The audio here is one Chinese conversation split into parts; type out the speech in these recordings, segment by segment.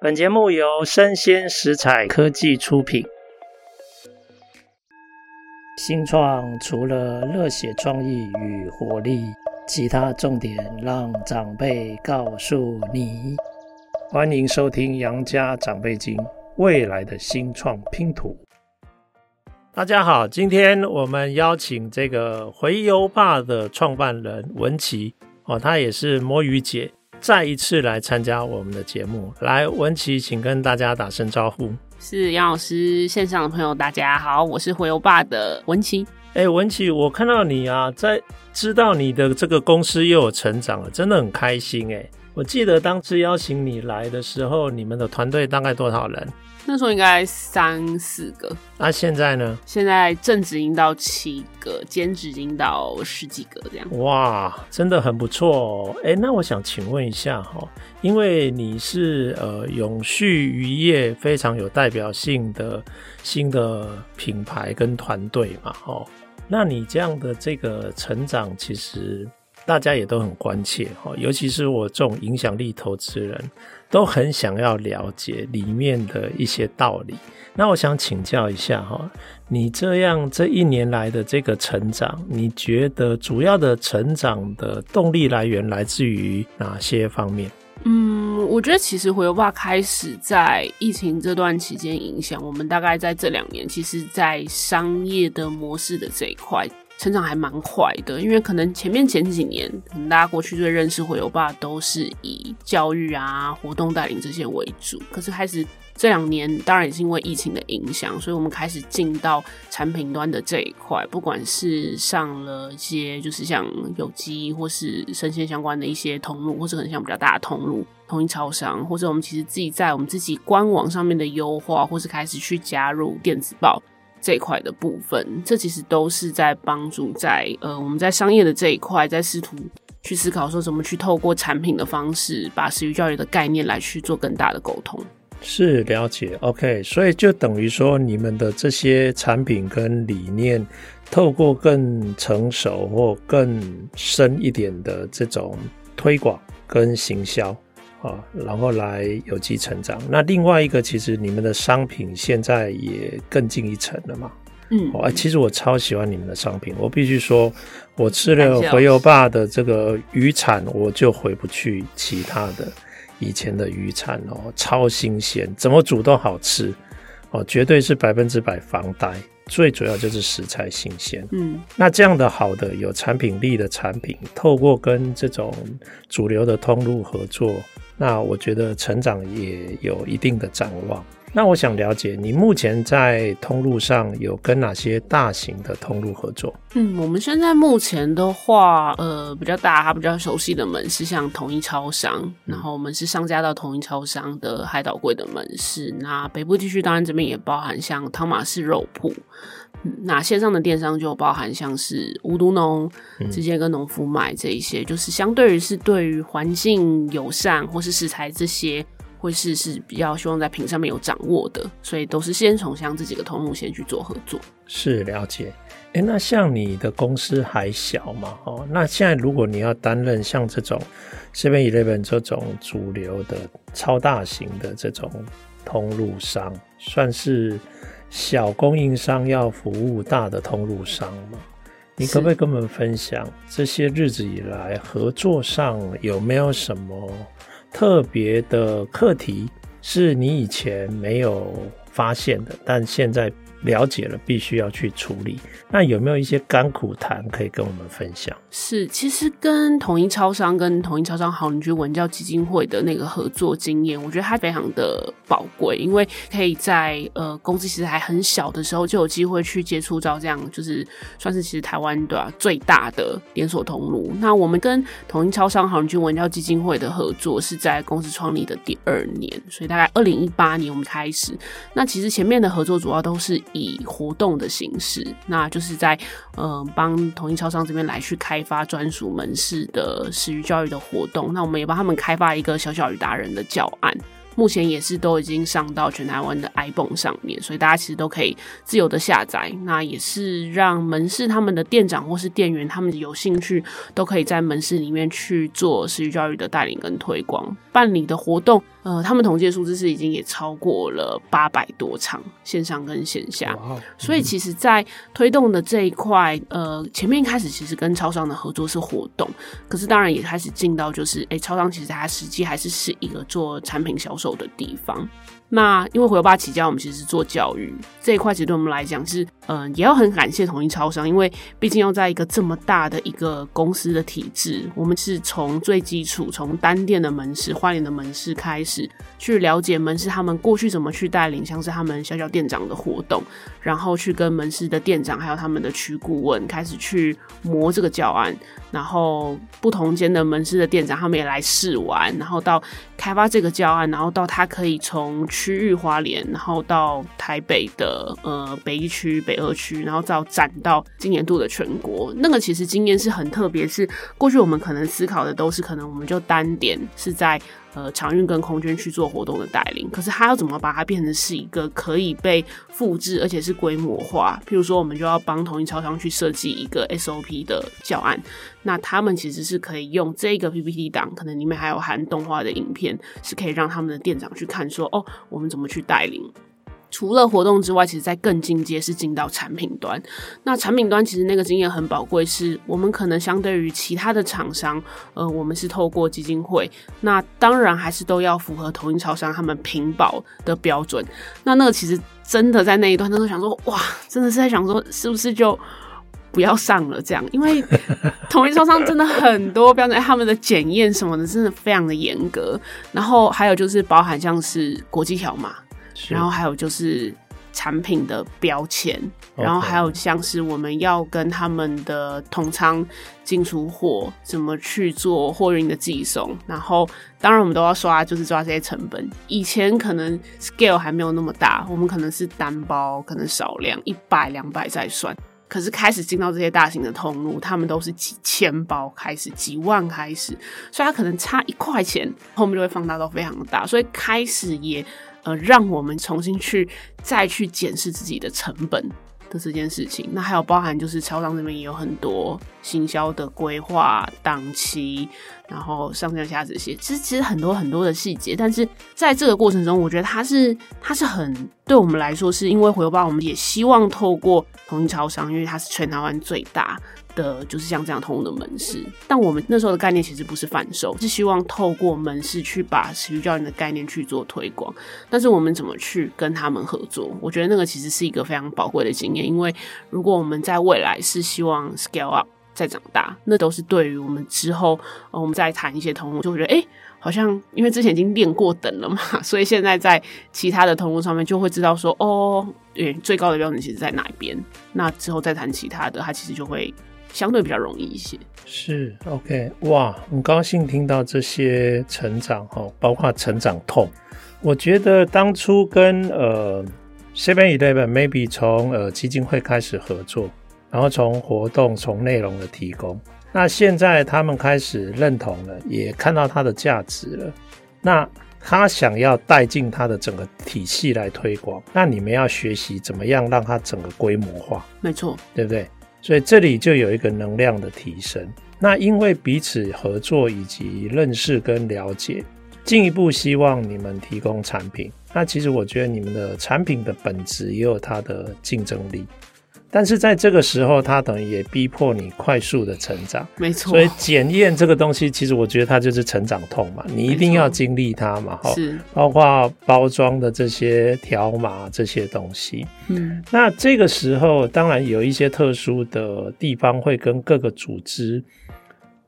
本节目由生鲜食材科技出品。新创除了热血创意与活力，其他重点让长辈告诉你。欢迎收听《杨家长辈经》，未来的新创拼图。大家好，今天我们邀请这个回游吧的创办人文琪哦，他也是摸鱼姐。再一次来参加我们的节目，来文琪，请跟大家打声招呼。是杨老师，线上的朋友大家好，我是回游爸的文琪。哎、欸，文琪，我看到你啊，在知道你的这个公司又有成长了，真的很开心哎、欸。我记得当时邀请你来的时候，你们的团队大概多少人？那时候应该三四个，那、啊、现在呢？现在正职已经到七个，兼职已经到十几个这样。哇，真的很不错哦。哎，那我想请问一下哈，因为你是呃永续渔业非常有代表性的新的品牌跟团队嘛，哦，那你这样的这个成长，其实大家也都很关切哈，尤其是我这种影响力投资人。都很想要了解里面的一些道理。那我想请教一下哈，你这样这一年来的这个成长，你觉得主要的成长的动力来源来自于哪些方面？嗯，我觉得其实回游吧开始在疫情这段期间影响我们，大概在这两年，其实在商业的模式的这一块。成长还蛮快的，因为可能前面前几年，可能大家过去最认识回游吧都是以教育啊、活动带领这些为主。可是开始这两年，当然也是因为疫情的影响，所以我们开始进到产品端的这一块，不管是上了一些就是像有机或是生鲜相关的一些通路，或者可能像比较大的通路，统一超商，或者我们其实自己在我们自己官网上面的优化，或是开始去加入电子报。这一块的部分，这其实都是在帮助在呃，我们在商业的这一块，在试图去思考说怎么去透过产品的方式，把食鱼教育的概念来去做更大的沟通。是了解，OK，所以就等于说，你们的这些产品跟理念，透过更成熟或更深一点的这种推广跟行销。啊，然后来有机成长。那另外一个，其实你们的商品现在也更进一层了嘛。嗯，哦，其实我超喜欢你们的商品。我必须说，我吃了回油坝的这个鱼产，我就回不去其他的以前的鱼产哦，超新鲜，怎么煮都好吃哦，绝对是百分之百防呆。最主要就是食材新鲜。嗯，那这样的好的有产品力的产品，透过跟这种主流的通路合作。那我觉得成长也有一定的展望。那我想了解，你目前在通路上有跟哪些大型的通路合作？嗯，我们现在目前的话，呃，比较大，他比较熟悉的门是，像统一超商，然后我们是上架到统一超商的海岛柜的门市。那北部地区当然这边也包含像汤马士肉铺。那线上的电商就包含像是无毒农，直接跟农夫买这一些，就是相对于是对于环境友善或是食材这些，会是是比较希望在品上面有掌握的，所以都是先从像这几个通路先去做合作。是了解。哎、欸，那像你的公司还小嘛？哦，那现在如果你要担任像这种 Seven Eleven 这种主流的超大型的这种通路商，算是。小供应商要服务大的通路商吗？你可不可以跟我们分享这些日子以来合作上有没有什么特别的课题，是你以前没有发现的，但现在了解了，必须要去处理。那有没有一些甘苦谈可以跟我们分享？是，其实跟统一超商、跟统一超商好邻居文教基金会的那个合作经验，我觉得它非常的宝贵，因为可以在呃公司其实还很小的时候就有机会去接触到这样，就是算是其实台湾对吧最大的连锁通路。那我们跟统一超商好邻居文教基金会的合作是在公司创立的第二年，所以大概二零一八年我们开始。那其实前面的合作主要都是以活动的形式，那就是在嗯帮统一超商这边来去开发专属门市的食鱼教育的活动，那我们也帮他们开发一个小小鱼达人的教案，目前也是都已经上到全台湾的 ibon 上面，所以大家其实都可以自由的下载，那也是让门市他们的店长或是店员他们有兴趣都可以在门市里面去做食鱼教育的带领跟推广，办理的活动。呃，他们统计的数字是已经也超过了八百多场线上跟线下，嗯、所以其实，在推动的这一块，呃，前面一开始其实跟超商的合作是活动，可是当然也开始进到就是，哎、欸，超商其实它实际还是是一个做产品销售的地方。那因为回游吧起家，我们其实是做教育这一块，其实对我们来讲是，嗯、也要很感谢统一超商，因为毕竟要在一个这么大的一个公司的体制，我们是从最基础，从单店的门市、花莲的门市开始，去了解门市他们过去怎么去带领，像是他们小小店长的活动，然后去跟门市的店长还有他们的区顾问开始去磨这个教案，然后不同间的门市的店长他们也来试玩，然后到开发这个教案，然后到他可以从区域花莲，然后到台北的呃北一区、北二区，然后再展到今年度的全国。那个其实经验是很特别，是过去我们可能思考的都是可能我们就单点是在。呃，长运跟空间去做活动的带领，可是他要怎么把它变成是一个可以被复制，而且是规模化？譬如说，我们就要帮同一超商去设计一个 SOP 的教案，那他们其实是可以用这个 PPT 档，可能里面还有含动画的影片，是可以让他们的店长去看，说哦，我们怎么去带领。除了活动之外，其实在更进阶是进到产品端。那产品端其实那个经验很宝贵，是我们可能相对于其他的厂商，呃，我们是透过基金会，那当然还是都要符合统一超商他们屏保的标准。那那个其实真的在那一段，他都想说，哇，真的是在想说，是不是就不要上了这样？因为统一超商真的很多标准，他们的检验什么的真的非常的严格。然后还有就是包含像是国际条码。然后还有就是产品的标签.然后还有像是我们要跟他们的同仓进出货，怎么去做货运的寄送，然后当然我们都要刷，就是抓这些成本。以前可能 scale 还没有那么大，我们可能是单包，可能少量一百两百再算。可是开始进到这些大型的通路，他们都是几千包开始，几万开始，所以它可能差一块钱，后面就会放大到非常大，所以开始也。呃，让我们重新去再去检视自己的成本的这件事情。那还有包含就是超商这边也有很多行销的规划档期，然后上架下这些，其实其实很多很多的细节。但是在这个过程中，我觉得它是它是很对我们来说，是因为回报，我们也希望透过统一超商，因为它是全台湾最大。的就是像这样通用的门市，但我们那时候的概念其实不是贩售，是希望透过门市去把持续教练的概念去做推广。但是我们怎么去跟他们合作？我觉得那个其实是一个非常宝贵的经验，因为如果我们在未来是希望 scale up 再长大，那都是对于我们之后我们再谈一些通路，就会觉得哎、好像因为之前已经练过等了嘛，所以现在在其他的通路上面就会知道说哦，对，最高的标准其实在哪一边？那之后再谈其他的，它其实就会。相对比较容易一些，是 OK 哇，很高兴听到这些成长哈，包括成长痛。我觉得当初跟呃 Seven Eleven maybe 从呃基金会开始合作，然后从活动从内容的提供，那现在他们开始认同了，也看到它的价值了，那他想要带进他的整个体系来推广，那你们要学习怎么样让它整个规模化，没错，对不对？所以这里就有一个能量的提升。那因为彼此合作以及认识跟了解，进一步希望你们提供产品。那其实我觉得你们的产品的本质也有它的竞争力。但是在这个时候，它等于也逼迫你快速的成长，没错。所以检验这个东西，其实我觉得它就是成长痛嘛，你一定要经历它嘛，哈。是。包括包装的这些条码这些东西，嗯。那这个时候，当然有一些特殊的地方会跟各个组织，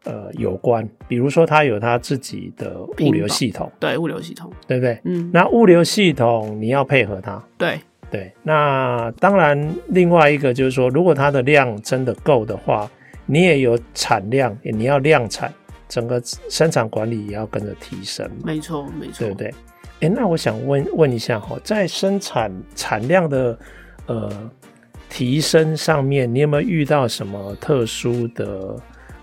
呃，有关。比如说，它有它自己的物流系统，对，物流系统，对不对？嗯。那物流系统你要配合它，对。对，那当然，另外一个就是说，如果它的量真的够的话，你也有产量，你要量产，整个生产管理也要跟着提升。没错，没错，对不对？哎，那我想问问一下哈，在生产产量的呃提升上面，你有没有遇到什么特殊的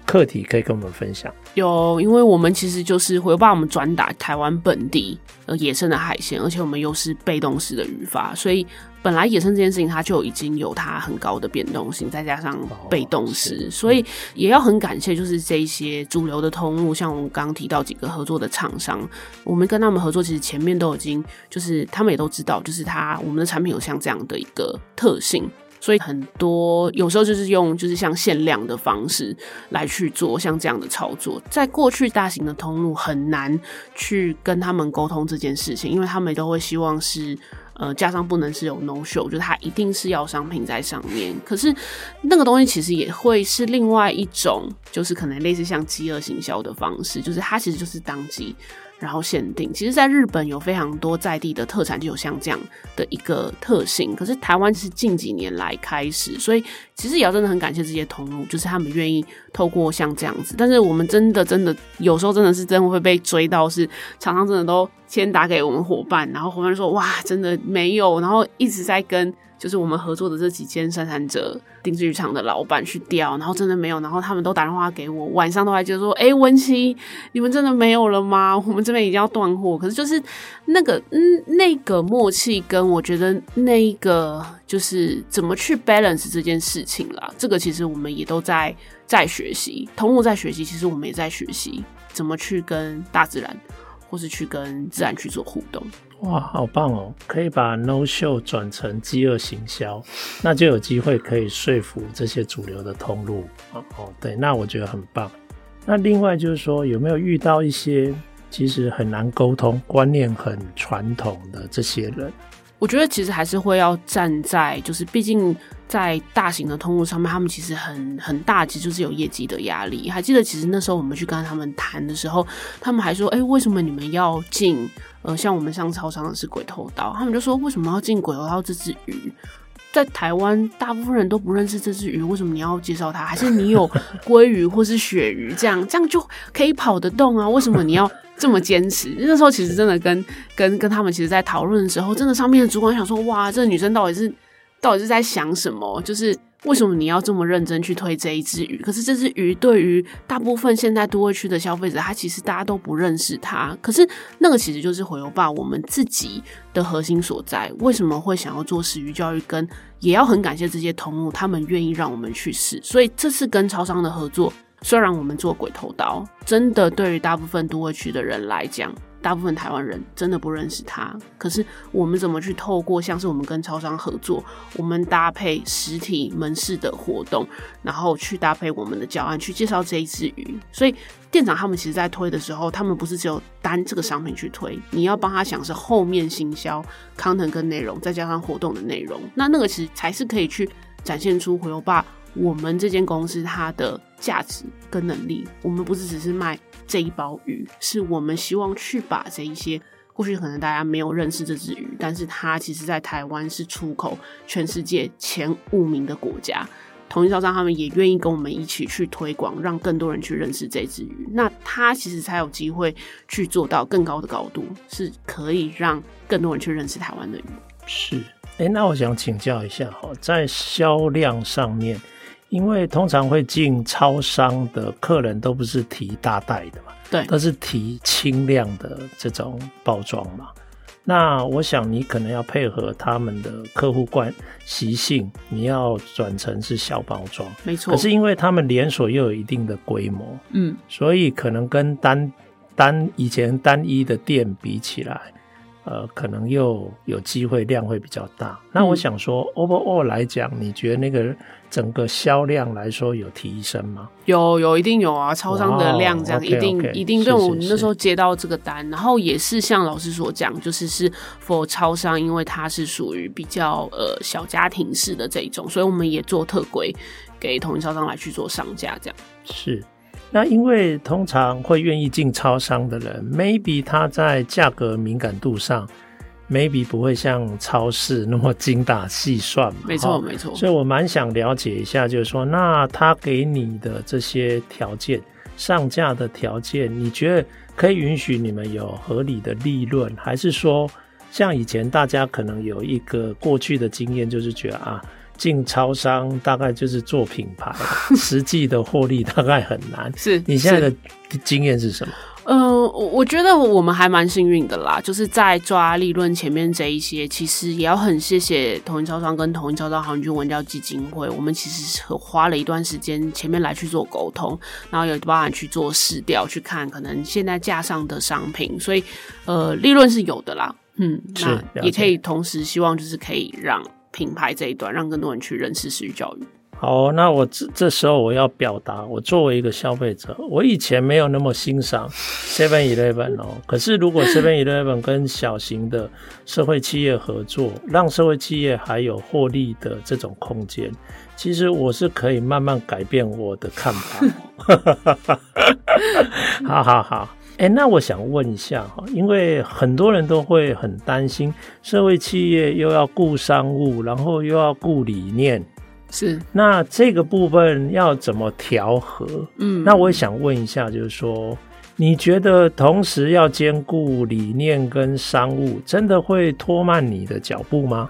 课题可以跟我们分享？有，因为我们其实就是会把我们转打台湾本地呃野生的海鲜，而且我们又是被动式的语法，所以本来野生这件事情它就已经有它很高的变动性，再加上被动式，哦、所以也要很感谢就是这一些主流的通路，像我们刚刚提到几个合作的厂商，我们跟他们合作，其实前面都已经就是他们也都知道，就是他我们的产品有像这样的一个特性。所以很多有时候就是用就是像限量的方式来去做像这样的操作，在过去大型的通路很难去跟他们沟通这件事情，因为他们都会希望是呃架上不能是有 no show，就是他一定是要商品在上面。可是那个东西其实也会是另外一种，就是可能类似像饥饿行销的方式，就是它其实就是当机。然后限定，其实，在日本有非常多在地的特产，就有像这样的一个特性。可是台湾是近几年来开始，所以其实也要真的很感谢这些通路，就是他们愿意透过像这样子。但是我们真的真的有时候真的是真的会被追到，是常常真的都先打给我们伙伴，然后伙伴说哇，真的没有，然后一直在跟。就是我们合作的这几间生产者定制渔场的老板去调，然后真的没有，然后他们都打电话给我，晚上都还觉得说：“哎、欸，文琪，你们真的没有了吗？我们这边已经要断货。”可是就是那个嗯，那个默契跟我觉得那一个就是怎么去 balance 这件事情啦，这个其实我们也都在在学习，通路在学习，其实我们也在学习怎么去跟大自然，或是去跟自然去做互动。哇，好棒哦！可以把 no show 转成饥饿行销，那就有机会可以说服这些主流的通路。哦哦，对，那我觉得很棒。那另外就是说，有没有遇到一些其实很难沟通、观念很传统的这些人？我觉得其实还是会要站在，就是毕竟。在大型的通路上面，他们其实很很大，其实就是有业绩的压力。还记得，其实那时候我们去跟他们谈的时候，他们还说：“哎、为什么你们要进？呃，像我们上超商的是鬼头刀，他们就说为什么要进鬼头刀这只鱼？在台湾，大部分人都不认识这只鱼，为什么你要介绍它？还是你有鲑鱼或是鳕鱼这样，这样就可以跑得动啊？为什么你要这么坚持？那时候其实真的跟跟跟他们其实，在讨论的时候，真的上面的主管想说：哇，这个女生到底是。”到底是在想什么？就是为什么你要这么认真去推这一只鱼？可是这只鱼对于大部分现在都会区的消费者，他其实大家都不认识它。可是那个其实就是回游吧我们自己的核心所在。为什么会想要做食鱼教育？跟也要很感谢这些通路，他们愿意让我们去试。所以这次跟超商的合作，虽然我们做鬼头刀，真的对于大部分都会区的人来讲。大部分台湾人真的不认识它，可是我们怎么去透过像是我们跟超商合作，我们搭配实体门市的活动，然后去搭配我们的教案去介绍这一只鱼。所以店长他们其实在推的时候，他们不是只有单这个商品去推，你要帮他想是后面行销 content 跟内容，再加上活动的内容，那那个其实才是可以去展现出回游吧我们这间公司它的价值跟能力。我们不是只是卖。这一包鱼是我们希望去把这一些过去可能大家没有认识这只鱼，但是它其实在台湾是出口全世界前五名的国家。统一招商他们也愿意跟我们一起去推广，让更多人去认识这只鱼。那它其实才有机会去做到更高的高度，是可以让更多人去认识台湾的鱼。是，哎，那我想请教一下哈，在销量上面。因为通常会进超商的客人都不是提大袋的嘛，对，都是提轻量的这种包装嘛。那我想你可能要配合他们的客户惯习性，你要转成是小包装，没错。可是因为他们连锁又有一定的规模，嗯，所以可能跟单单以前单一的店比起来，呃，可能又有机会量会比较大。那我想说，嗯，overall 来讲，你觉得那个？整个销量来说有提升吗？有有一定有啊，超商的量这样 wow, okay, 一定一定。对我们那时候接到这个单，然后也是像老师所讲，就是是 for 超商，因为它是属于比较呃小家庭式的这一种，所以我们也做特规给统一超商来去做上架这样。是，那因为通常会愿意进超商的人，maybe 他在价格敏感度上。maybe 不会像超市那么精打细算嘛？没错，没错。所以我蛮想了解一下，就是说，那他给你的这些条件，上架的条件，你觉得可以允许你们有合理的利润，还是说，像以前大家可能有一个过去的经验，就是觉得啊，进超商大概就是做品牌，实际的获利大概很难。是你现在的经验是什么？嗯、呃，我觉得我们还蛮幸运的啦，就是在抓利润前面这一些，其实也要很谢谢统一超商跟统一超商航军文教基金会，我们其实花了一段时间前面来去做沟通，然后有包含去做市调，去看可能现在架上的商品，所以呃，利润是有的啦。嗯，那也可以同时希望就是可以让品牌这一端让更多人去认识食育教育。好，那我这这时候我要表达，我作为一个消费者，我以前没有那么欣赏 Seven Eleven 哦。可是如果 Seven Eleven 跟小型的社会企业合作，让社会企业还有获利的这种空间，其实我是可以慢慢改变我的看法。哈哈哈好好好，哎、欸，那我想问一下哈，因为很多人都会很担心，社会企业又要顾商务，然后又要顾理念。是，那这个部分要怎么调和？嗯，那我也想问一下，就是说，你觉得同时要兼顾理念跟商务，真的会拖慢你的脚步吗？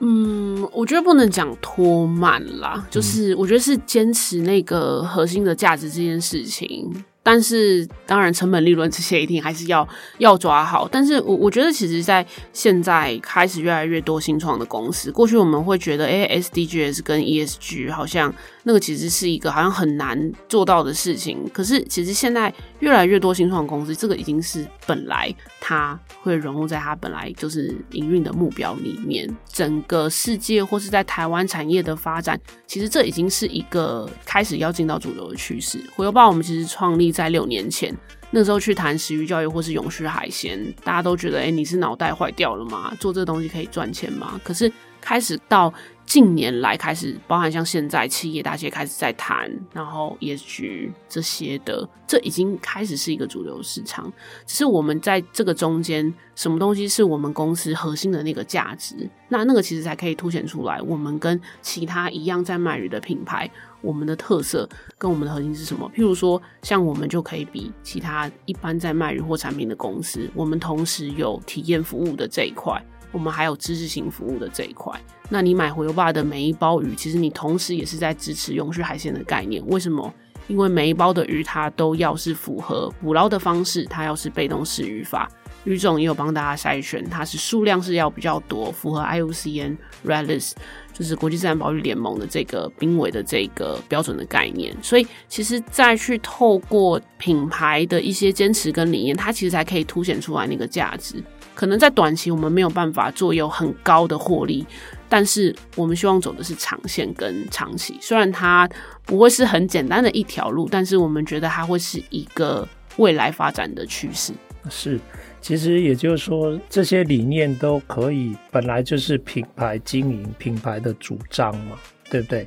嗯，我觉得不能讲拖慢啦，就是我觉得是坚持那个核心的价值这件事情。但是，当然，成本、利润这些一定还是要要抓好。但是我我觉得，其实，在现在开始越来越多新创的公司，过去我们会觉得，哎，SDGs 跟 ESG 好像那个其实是一个好像很难做到的事情。可是，其实现在越来越多新创公司，这个已经是本来它会融入在它本来就是营运的目标里面。整个世界或是在台湾产业的发展，其实这已经是一个开始要进到主流的趋势。回游报，我们其实创立。在六年前，那时候去谈食育教育或是永续海鲜，大家都觉得，哎、你是脑袋坏掉了吗？做这个东西可以赚钱吗？可是开始到近年来，开始包含像现在企业大企业开始在谈，然后 ESG 这些的，这已经开始是一个主流市场。只是我们在这个中间，什么东西是我们公司核心的那个价值？那那个其实才可以凸显出来，我们跟其他一样在卖鱼的品牌。我们的特色跟我们的核心是什么？譬如说，像我们就可以比其他一般在卖鱼或产品的公司，我们同时有体验服务的这一块，我们还有知识型服务的这一块。那你买回游吧的每一包鱼，其实你同时也是在支持永续海鲜的概念。为什么？因为每一包的鱼，它都要是符合捕捞的方式，它要是被动式渔法，鱼种也有帮大家筛选，它是数量是要比较多，符合 IUCN Red List。就是国际自然保育联盟的这个濒危的这个标准的概念，所以其实再去透过品牌的一些坚持跟理念，它其实才可以凸显出来那个价值。可能在短期我们没有办法做有很高的获利，但是我们希望走的是长线跟长期。虽然它不会是很简单的一条路，但是我们觉得它会是一个未来发展的趋势。是。其实也就是说，这些理念都可以，本来就是品牌经营、品牌的主张嘛，对不对？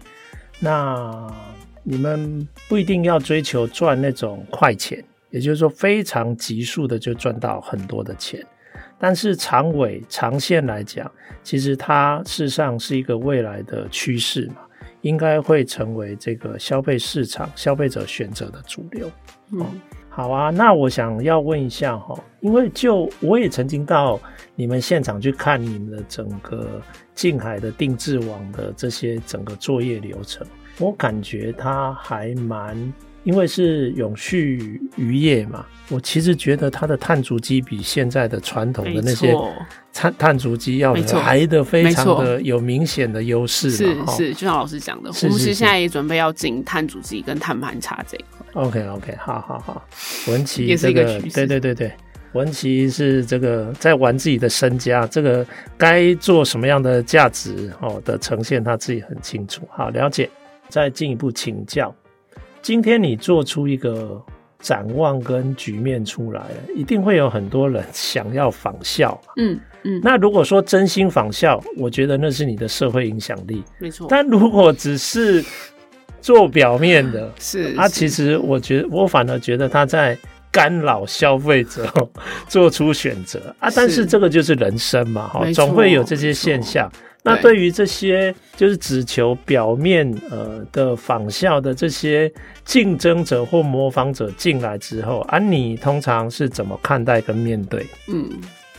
那你们不一定要追求赚那种快钱，也就是说非常急速的就赚到很多的钱，但是长尾、长线来讲，其实它事实上是一个未来的趋势嘛，应该会成为这个消费市场、消费者选择的主流。嗯。好啊，那我想要问一下哈，因为就我也曾经到你们现场去看你们的整个近海的定制网的这些整个作业流程，我感觉它还蛮，因为是永续渔业嘛，我其实觉得它的碳足迹比现在的传统的那些碳碳足迹要来的非常的有明显的优势。是是，就像老师讲的，我们是。现在也准备要进碳足迹跟碳盘查这一块。OK OK，好好好，文琪这个对对对对，文琪是这个在玩自己的身家，这个该做什么样的价值哦的呈现，他自己很清楚。好，了解，再进一步请教，今天你做出一个展望跟局面出来了，一定会有很多人想要仿效。嗯嗯，那如果说真心仿效，我觉得那是你的社会影响力，没错。但如果只是做表面的 是，他其实我觉得，我反而觉得他在干扰消费者 做出选择啊。但是这个就是人生嘛，哈，总会有这些现象。那对于这些就是只求表面呃的仿效的这些竞争者或模仿者进来之后啊，你通常是怎么看待跟面对？嗯，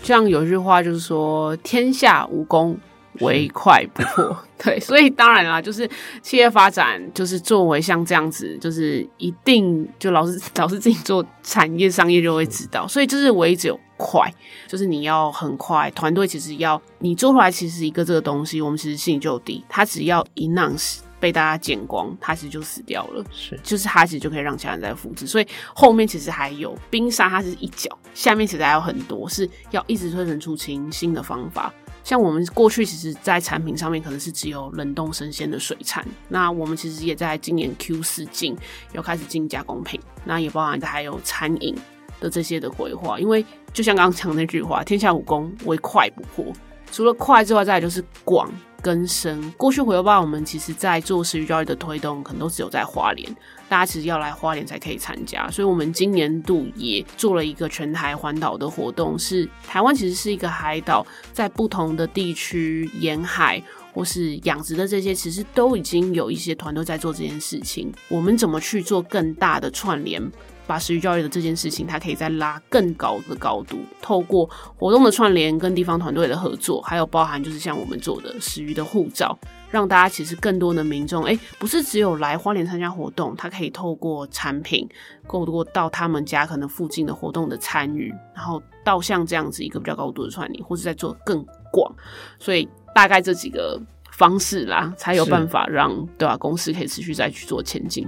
像有一句话就是说，天下无公。唯快不破。对，所以当然啦，就是企业发展，就是作为像这样子，就是一定就老是老是自己做产业商业就会知道，所以就是唯一只有快，就是你要很快，团队其实要你做出来，其实一个这个东西，我们其实信就低，它只要一 announce 被大家剪光，它其实就死掉了，是，就是它其实就可以让其他人再复制，所以后面其实还有冰山，它是一角，下面其实还有很多是要一直推陈出新新的方法。像我们过去其实，在产品上面可能是只有冷冻生鲜的水产，那我们其实也在今年 Q 四进，又开始进加工品，那也包含还有餐饮的这些的规划。因为就像刚刚讲那句话，天下武功唯快不破，除了快之外，再来就是广。更深，过去回游吧，我们其实在做食鱼教育的推动，可能都只有在花莲，大家其实要来花莲才可以参加。所以，我们今年度也做了一个全台环岛的活动，是台湾其实是一个海岛，在不同的地区沿海或是养殖的这些，其实都已经有一些团队在做这件事情。我们怎么去做更大的串联？把食鱼教育的这件事情，它可以再拉更高的高度，透过活动的串联跟地方团队的合作，还有包含就是像我们做的食鱼的护照，让大家其实更多的民众，哎、欸，不是只有来花莲参加活动，他可以透过产品，够多到他们家可能附近的活动的参与，然后到像这样子一个比较高度的串联，或是在做更广，所以大概这几个方式啦，才有办法让对吧、啊、公司可以持续再去做前进。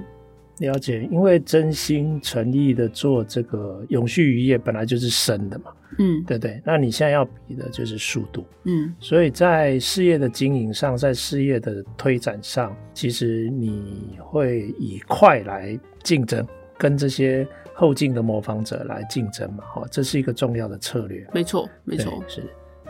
了解，因为真心诚意的做这个永续渔业，本来就是生的嘛，嗯，对不对？那你现在要比的就是速度，嗯，所以在事业的经营上，在事业的推展上，其实你会以快来竞争，跟这些后进的模仿者来竞争嘛，哈，这是一个重要的策略。没错，没错，是。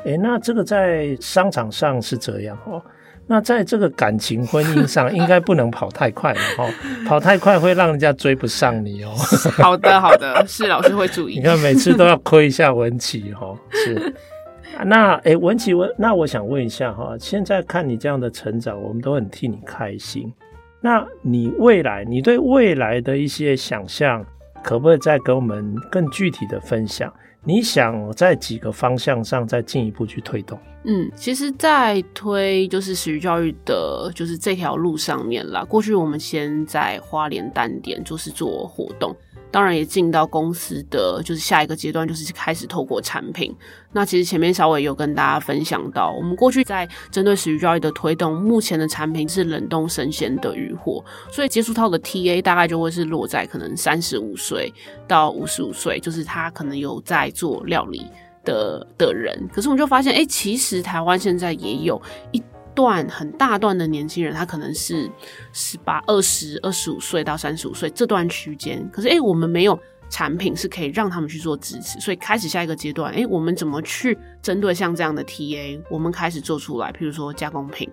诶，那这个在商场上是这样哦。那在这个感情婚姻上，应该不能跑太快了哈，跑太快会让人家追不上你哦。好的，好的，是老师会注意。你看每次都要亏一下文琪哈，是。那诶，文琪，我那我想问一下哈，现在看你这样的成长，我们都很替你开心。那你未来，你对未来的一些想象，可不可以再跟我们更具体的分享？你想在几个方向上再进一步去推动？嗯，其实，在推就是始于教育的，就是这条路上面啦。过去我们先在花莲单点，就是做活动。当然也进到公司的就是下一个阶段，就是开始透过产品。那其实前面稍微有跟大家分享到，我们过去在针对食鱼教育的推动，目前的产品是冷冻生鲜的鱼货，所以接触到的 TA 大概就会是落在可能三十五岁到五十五岁，就是他可能有在做料理的的人。可是我们就发现，哎、其实台湾现在也有一。段很大段的年轻人，他可能是十八、二十、二十五岁到三十五岁这段区间，可是诶、我们没有产品是可以让他们去做支持，所以开始下一个阶段，诶、我们怎么去针对像这样的 TA，我们开始做出来，譬如说加工品，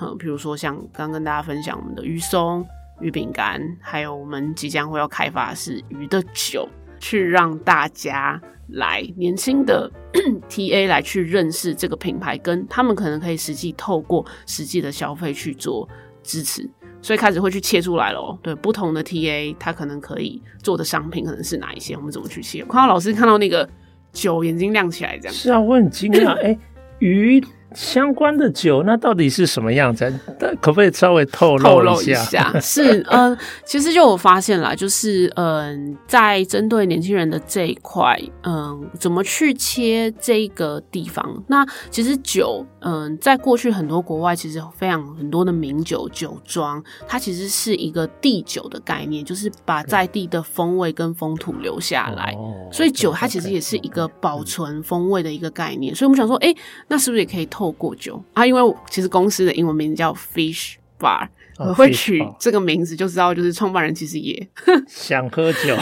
嗯，譬如说像刚刚跟大家分享我们的鱼松、鱼饼干，还有我们即将会要开发的是鱼的酒。去让大家来年轻的 TA 来去认识这个品牌，跟他们可能可以实际透过实际的消费去做支持，所以开始会去切出来了。对，不同的 TA，他可能可以做的商品可能是哪一些，我们怎么去切？我看到老师看到那个酒眼睛亮起来，这样是啊，我很惊讶，哎、欸，鱼。相关的酒，那到底是什么样子？可不可以稍微透露一下？一下 是，呃，其实就我发现了，就是，嗯、呃，在针对年轻人的这一块，嗯、呃，怎么去切这个地方？那其实酒，嗯、呃，在过去很多国外，其实非常很多的名酒酒庄，它其实是一个地酒的概念，就是把在地的风味跟风土留下来。所以酒它其实也是一个保存风味的一个概念。所以我们想说，哎、欸，那是不是也可以？透过酒啊，因为其实公司的英文名字叫 Fish Bar，我、oh, 会取这个名字就知道，就是创办人其实也 想喝酒。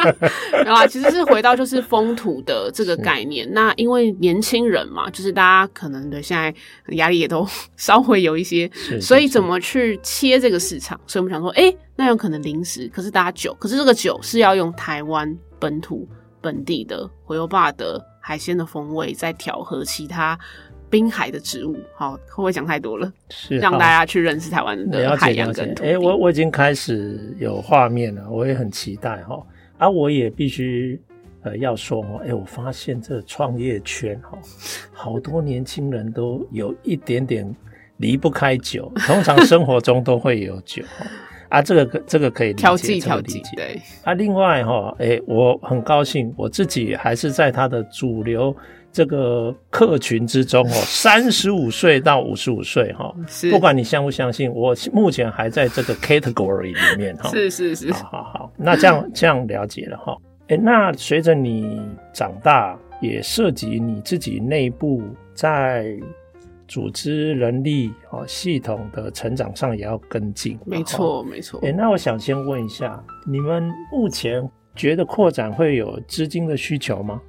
然后其实是回到就是风土的这个概念。那因为年轻人嘛，就是大家可能的现在压力也都稍微有一些，所以怎么去切这个市场？所以我们想说，哎、欸，那有可能零食，可是大家酒，可是这个酒是要用台湾本土本地的洄游坝的海鲜的风味，再调和其他。滨海的植物，好，会不会讲太多了？是让大家去认识台湾的海洋跟土地。哎、欸，我我已经开始有画面了，我也很期待哈。啊，我也必须呃，要说哦，哎，我发现这创业圈哈，好多年轻人都有一点点离不开酒，通常生活中都会有酒 啊，这个这个可以调剂调剂，对啊。另外哈，哎，我很高兴，我自己还是在它的主流这个客群之中哦，三十五岁到五十五岁哈，不管你相不相信，我目前还在这个 category 里面哈，是是是，好好好，那这样 这样了解了哈。哎，那随着你长大，也涉及你自己内部在组织人力啊系统的成长上也要跟进。没错，没错。哎，那我想先问一下，你们目前觉得扩展会有资金的需求吗？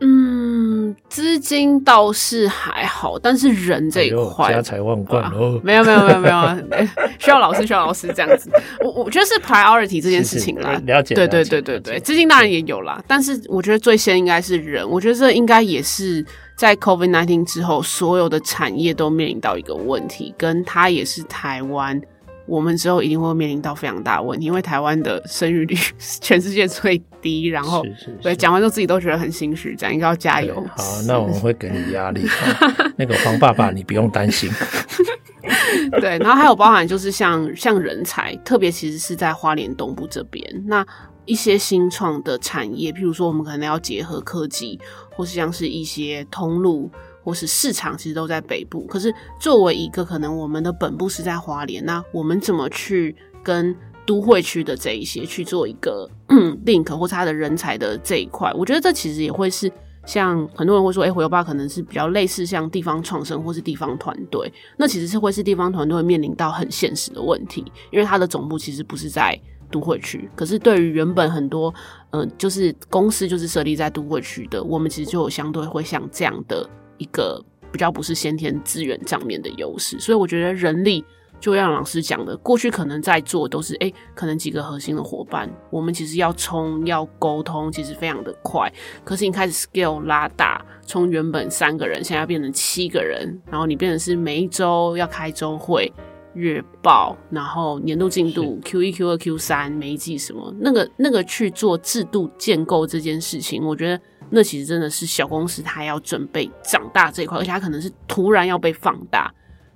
嗯，资金倒是还好，但是人这一块，哎、家财万贯哦，没有没有没有没有，需要老师需要老师这样子。我我觉得是 priority 这件事情啦，了解，对对对对对，资金当然也有啦，但是我觉得最先应该是人，我觉得这应该也是在 COVID nineteen 之后，所有的产业都面临到一个问题，跟它也是台湾。我们之后一定会面临到非常大的问题，因为台湾的生育率 全世界最低。然后，是是是对，讲完之后自己都觉得很心虚，这样应该要加油。好，那我们会给你压力。那个黄爸爸，你不用担心。对，然后还有包含就是像像人才，特别其实是在花莲东部这边，那一些新创的产业，譬如说我们可能要结合科技，或是像是一些通路。或是市场其实都在北部，可是作为一个可能我们的本部是在华联，那我们怎么去跟都会区的这一些去做一个 link，或是他的人才的这一块？我觉得这其实也会是像很多人会说，哎、欸，回游吧可能是比较类似像地方创生或是地方团队，那其实是会是地方团队会面临到很现实的问题，因为它的总部其实不是在都会区，可是对于原本很多嗯、呃，就是公司就是设立在都会区的，我们其实就有相对会像这样的。一个比较不是先天资源上面的优势，所以我觉得人力就像老师讲的，过去可能在做都是哎，可能几个核心的伙伴，我们其实要冲要沟通，其实非常的快。可是你开始 scale 拉大，从原本三个人，现在变成七个人，然后你变成是每一周要开周会、月报，然后年度进度 Q 一、Q 二、Q 三，每一季什么那个那个去做制度建构这件事情，我觉得。那其实真的是小公司，它要准备长大这一块，而且它可能是突然要被放大。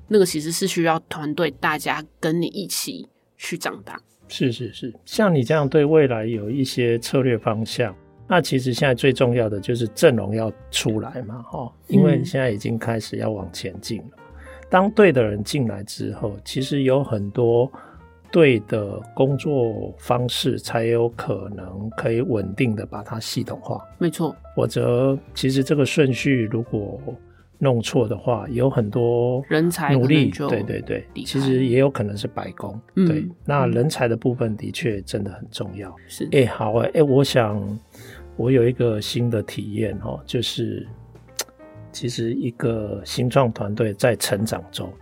那个其实是需要团队大家跟你一起去长大。是是是，像你这样对未来有一些策略方向，那其实现在最重要的就是阵容要出来嘛，哈，因为现在已经开始要往前进了。嗯。当对的人进来之后，其实有很多。对的工作方式，才有可能可以稳定的把它系统化。没错，否则其实这个顺序如果弄错的话，有很多人才努力，对对对，其实也有可能是白工。嗯、对，那人才的部分的确真的很重要。是，哎、欸，好哎，哎，我想我有一个新的体验哦，就是其实一个新创团队在成长中，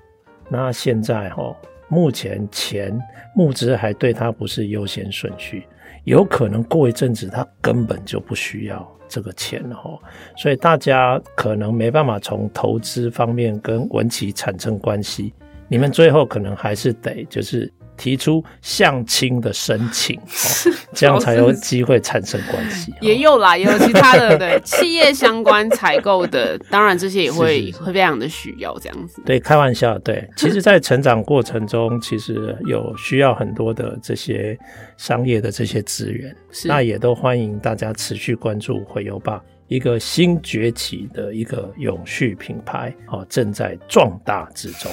那现在哦。目前钱募资还对他不是优先顺序，有可能过一阵子他根本就不需要这个钱了哈，所以大家可能没办法从投资方面跟文企产生关系，你们最后可能还是得就是。提出相亲的申请，这样才有机会产生关系。也有啦，也有其他的 对企业相关采购的，当然这些也会 会非常的需要这样子。对，开玩笑，对。其实，在成长过程中，其实有需要很多的这些商业的这些资源，那也都欢迎大家持续关注回游吧，一个新崛起的一个永续品牌，哦，正在壮大之中。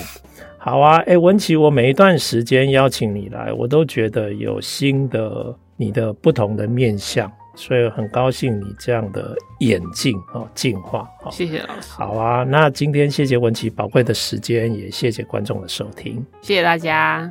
好啊，哎、欸，文琪，我每一段时间邀请你来，我都觉得有新的你的不同的面相，所以很高兴你这样的演进哦，进化。谢谢老师。好啊，那今天谢谢文琪宝贵的时间，也谢谢观众的收听，谢谢大家。